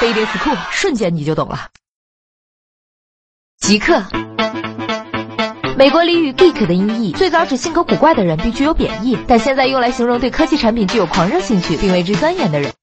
飞碟 school，瞬间你就懂了。极客，美国俚语 geek 的音译，最早指性格古怪的人，并具有贬义，但现在用来形容对科技产品具有狂热兴趣并为之钻研的人。